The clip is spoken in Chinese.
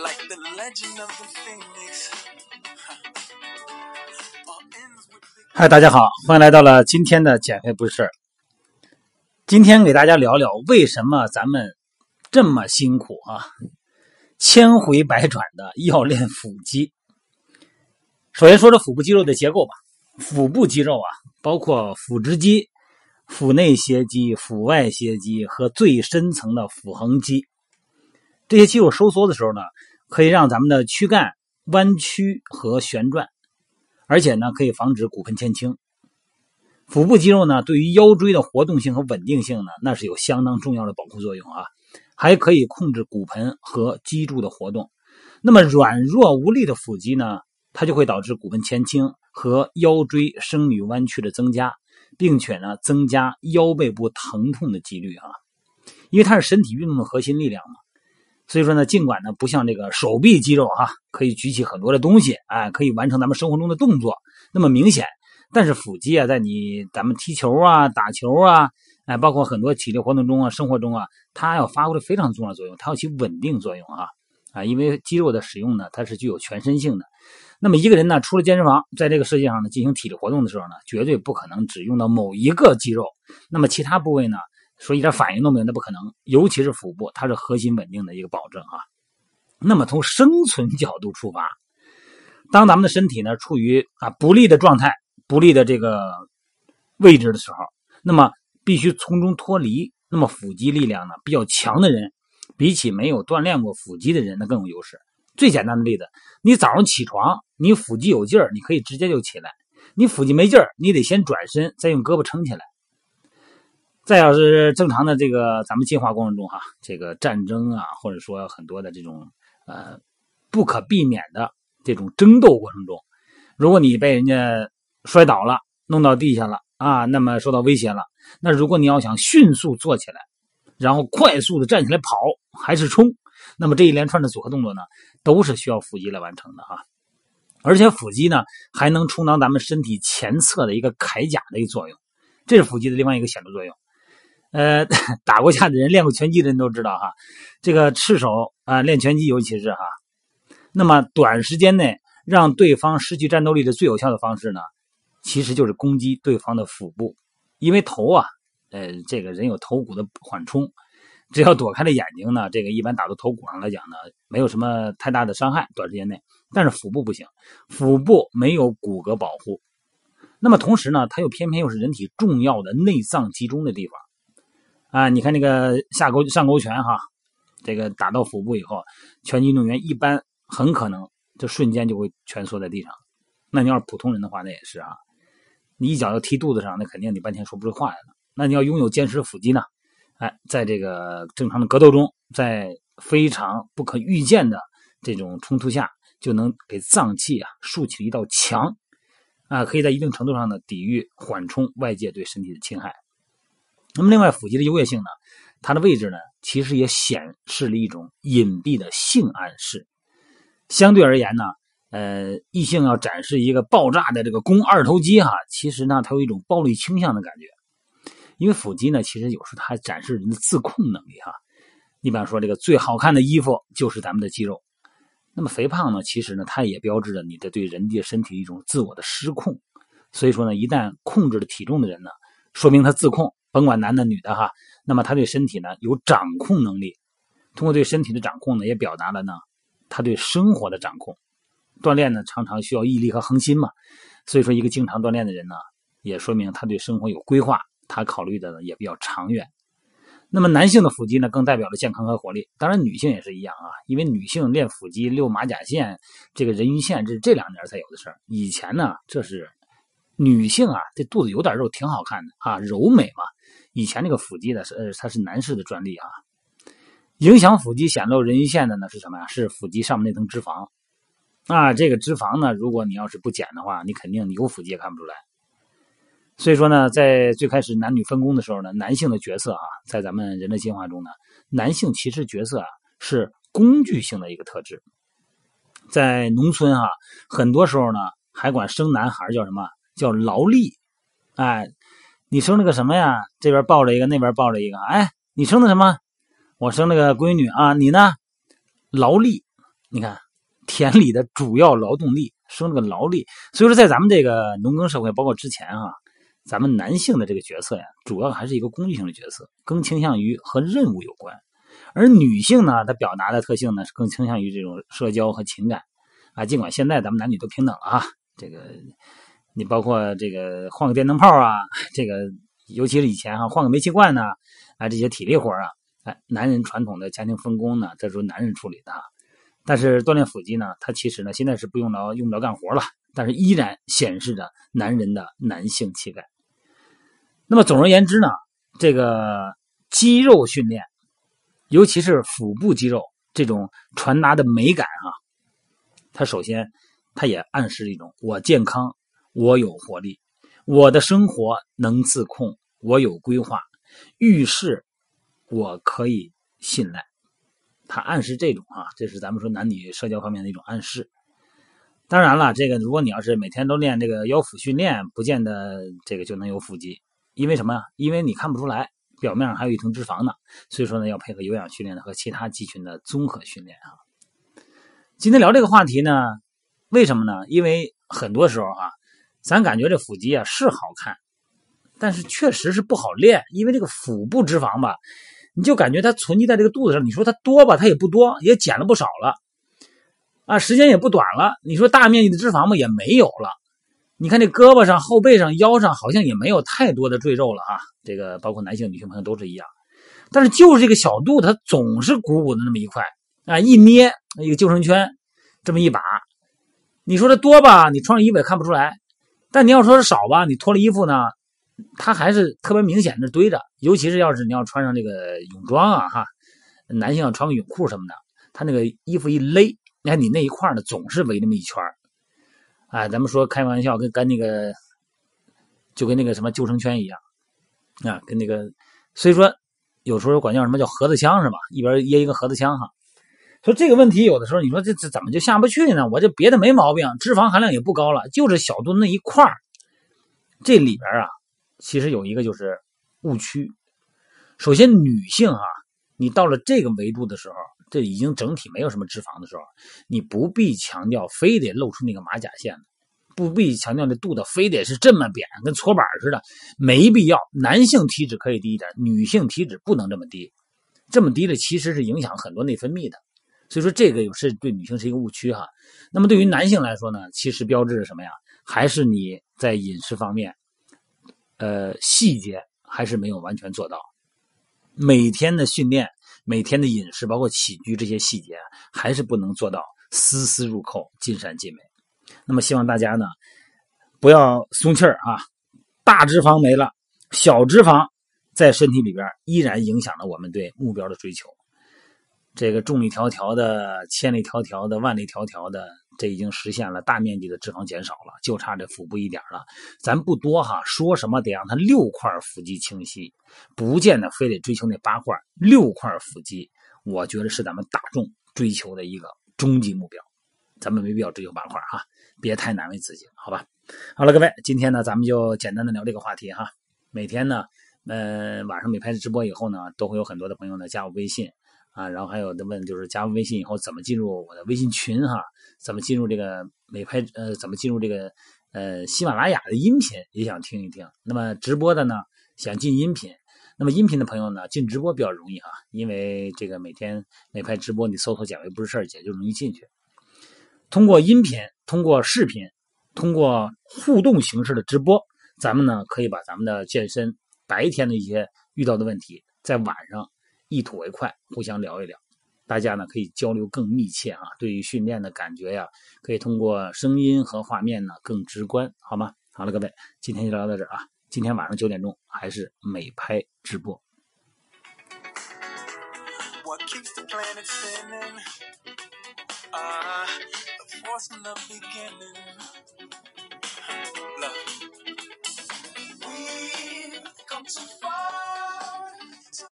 like the legend of the phoenix. 嗨，大家好，欢迎来到了今天的减肥不是。今天给大家聊聊为什么咱们这么辛苦啊，千回百转的要练腹肌。首先说说腹部肌肉的结构吧，腹部肌肉啊，包括腹直肌、腹内斜肌、腹外斜肌和最深层的腹横肌。这些肌肉收缩的时候呢，可以让咱们的躯干弯曲和旋转。而且呢，可以防止骨盆前倾。腹部肌肉呢，对于腰椎的活动性和稳定性呢，那是有相当重要的保护作用啊。还可以控制骨盆和脊柱的活动。那么软弱无力的腹肌呢，它就会导致骨盆前倾和腰椎生理弯曲的增加，并且呢，增加腰背部疼痛的几率啊。因为它是身体运动的核心力量嘛。所以说呢，尽管呢不像这个手臂肌肉哈、可以举起很多的东西，哎，可以完成咱们生活中的动作那么明显，但是腹肌啊，在你咱们踢球啊、打球啊，哎，包括很多体力活动中啊、生活中啊，它要发挥的非常重要的作用，它要起稳定作用啊啊，因为肌肉的使用呢，它是具有全身性的。那么一个人呢，除了健身房，在这个世界上呢进行体力活动的时候呢，绝对不可能只用到某一个肌肉，那么其他部位呢？说一点反应都没有，那不可能。尤其是腹部，它是核心稳定的一个保证啊。那么从生存角度出发，当咱们的身体呢处于啊不利的状态、不利的这个位置的时候，那么必须从中脱离。那么腹肌力量呢比较强的人，比起没有锻炼过腹肌的人，那更有优势。最简单的例子，你早上起床，你腹肌有劲儿，你可以直接就起来；你腹肌没劲儿，你得先转身，再用胳膊撑起来。再要是正常的这个咱们进化过程中哈，这个战争啊，或者说很多的这种呃不可避免的这种争斗过程中，如果你被人家摔倒了，弄到地下了啊，那么受到威胁了，那如果你要想迅速坐起来，然后快速的站起来跑还是冲，那么这一连串的组合动作呢，都是需要腹肌来完成的哈。而且腹肌呢，还能充当咱们身体前侧的一个铠甲的一个作用，这是腹肌的另外一个显著作用。呃，打过架的人、练过拳击的人都知道哈，这个赤手啊练拳击，尤其是哈，那么短时间内让对方失去战斗力的最有效的方式呢，其实就是攻击对方的腹部，因为头啊，呃，这个人有头骨的缓冲，只要躲开了眼睛呢，这个一般打到头骨上来讲呢，没有什么太大的伤害，短时间内。但是腹部不行，腹部没有骨骼保护，那么同时呢，它又偏偏又是人体重要的内脏集中的地方。啊，你看那个下勾上勾拳哈，这个打到腹部以后，拳击运动员一般很可能就瞬间就会蜷缩在地上。那你要是普通人的话，那也是啊，你一脚要踢肚子上，那肯定你半天说不出话来了。那你要拥有坚实的腹肌呢，哎，在这个正常的格斗中，在非常不可预见的这种冲突下，就能给脏器啊竖起一道墙，啊，可以在一定程度上呢抵御缓冲外界对身体的侵害。那么，另外腹肌的优越性呢？它的位置呢，其实也显示了一种隐蔽的性暗示。相对而言呢，呃，异性要展示一个爆炸的这个肱二头肌哈，其实呢，它有一种暴力倾向的感觉。因为腹肌呢，其实有时候它还展示人的自控能力哈。一般说，这个最好看的衣服就是咱们的肌肉。那么肥胖呢，其实呢，它也标志着你的对人的身体一种自我的失控。所以说呢，一旦控制了体重的人呢，说明他自控。甭管男的女的哈，那么他对身体呢有掌控能力，通过对身体的掌控呢，也表达了呢他对生活的掌控。锻炼呢常常需要毅力和恒心嘛，所以说一个经常锻炼的人呢，也说明他对生活有规划，他考虑的呢也比较长远。那么男性的腹肌呢，更代表了健康和活力。当然女性也是一样啊，因为女性练腹肌、溜马甲线、这个人鱼线，这是这两年才有的事儿。以前呢，这是女性啊，这肚子有点肉挺好看的啊，柔美嘛。以前那个腹肌呢是呃它是男士的专利啊，影响腹肌显露人鱼线的呢是什么呀？是腹肌上面那层脂肪啊。这个脂肪呢，如果你要是不减的话，你肯定有腹肌也看不出来。所以说呢，在最开始男女分工的时候呢，男性的角色啊，在咱们人类进化中呢，男性其实角色啊是工具性的一个特质。在农村啊，很多时候呢还管生男孩叫什么？叫劳力，哎。你生了个什么呀？这边抱着一个，那边抱着一个。哎，你生的什么？我生了个闺女啊。你呢？劳力，你看田里的主要劳动力，生了个劳力。所以说，在咱们这个农耕社会，包括之前啊，咱们男性的这个角色呀，主要还是一个工具性的角色，更倾向于和任务有关；而女性呢，她表达的特性呢，是更倾向于这种社交和情感啊。尽管现在咱们男女都平等了啊，这个你包括这个换个电灯泡啊，这个尤其是以前哈，换个煤气罐呢，啊，这些体力活啊。哎，男人传统的家庭分工呢，这是男人处理的。但是锻炼腹肌呢，它其实呢，现在是不用劳用不着干活了，但是依然显示着男人的男性气概。那么总而言之呢，这个肌肉训练，尤其是腹部肌肉这种传达的美感啊，它首先它也暗示一种我健康，我有活力，我的生活能自控，我有规划，遇事。我可以信赖，他暗示这种啊，这是咱们说男女社交方面的一种暗示。当然了，这个如果你要是每天都练这个腰腹训练，不见得这个就能有腹肌，因为什么呀？因为你看不出来，表面上还有一层脂肪呢。所以说呢，要配合有氧训练和其他肌群的综合训练啊。今天聊这个话题呢，为什么呢？因为很多时候啊，咱感觉这腹肌啊是好看，但是确实是不好练，因为这个腹部脂肪吧。你就感觉它存积在这个肚子上，你说它多吧，它也不多，也减了不少了，啊，时间也不短了。你说大面积的脂肪嘛，也没有了。你看这胳膊上、后背上、腰上，好像也没有太多的赘肉了啊。这个包括男性、女性朋友都是一样。但是就是这个小肚子，它总是鼓鼓的那么一块啊，一捏一个救生圈，这么一把。你说它多吧，你穿上衣服也看不出来。但你要说是少吧，你脱了衣服呢？它还是特别明显的堆着，尤其是要是你要穿上这个泳装啊，哈，男性要穿个泳裤什么的，他那个衣服一勒，你看你那一块呢，总是围那么一圈哎，咱们说开玩笑，跟跟那个，就跟那个什么救生圈一样，啊，跟那个，所以说有时候管叫什么叫盒子枪是吧？一边掖一个盒子枪哈。说这个问题有的时候你说这这怎么就下不去呢？我这别的没毛病，脂肪含量也不高了，就是小肚那一块这里边啊。其实有一个就是误区。首先，女性啊，你到了这个维度的时候，这已经整体没有什么脂肪的时候，你不必强调非得露出那个马甲线不必强调那肚子非得是这么扁，跟搓板似的，没必要。男性体脂可以低一点，女性体脂不能这么低，这么低的其实是影响很多内分泌的。所以说，这个有是对女性是一个误区哈。那么对于男性来说呢，其实标志是什么呀？还是你在饮食方面。呃，细节还是没有完全做到。每天的训练、每天的饮食，包括起居这些细节，还是不能做到丝丝入扣、尽善尽美。那么，希望大家呢，不要松气儿啊！大脂肪没了，小脂肪在身体里边依然影响了我们对目标的追求。这个众里迢迢的、千里迢迢的、万里迢迢的。这已经实现了大面积的脂肪减少了，就差这腹部一点了。咱不多哈，说什么得让它六块腹肌清晰，不见得非得追求那八块，六块腹肌，我觉得是咱们大众追求的一个终极目标。咱们没必要追求八块哈，别太难为自己，好吧？好了，各位，今天呢，咱们就简单的聊这个话题哈。每天呢，呃，晚上每拍直播以后呢，都会有很多的朋友呢加我微信。啊，然后还有的问，就是加微信以后怎么进入我的微信群哈？怎么进入这个美拍？呃，怎么进入这个呃喜马拉雅的音频？也想听一听。那么直播的呢，想进音频。那么音频的朋友呢，进直播比较容易哈，因为这个每天美拍直播，你搜索减肥不是事儿，姐就容易进去。通过音频，通过视频，通过互动形式的直播，咱们呢可以把咱们的健身白天的一些遇到的问题，在晚上。一吐为快，互相聊一聊，大家呢可以交流更密切啊。对于训练的感觉呀，可以通过声音和画面呢更直观，好吗？好了，各位，今天就聊到这儿啊。今天晚上九点钟还是美拍直播。Come to far.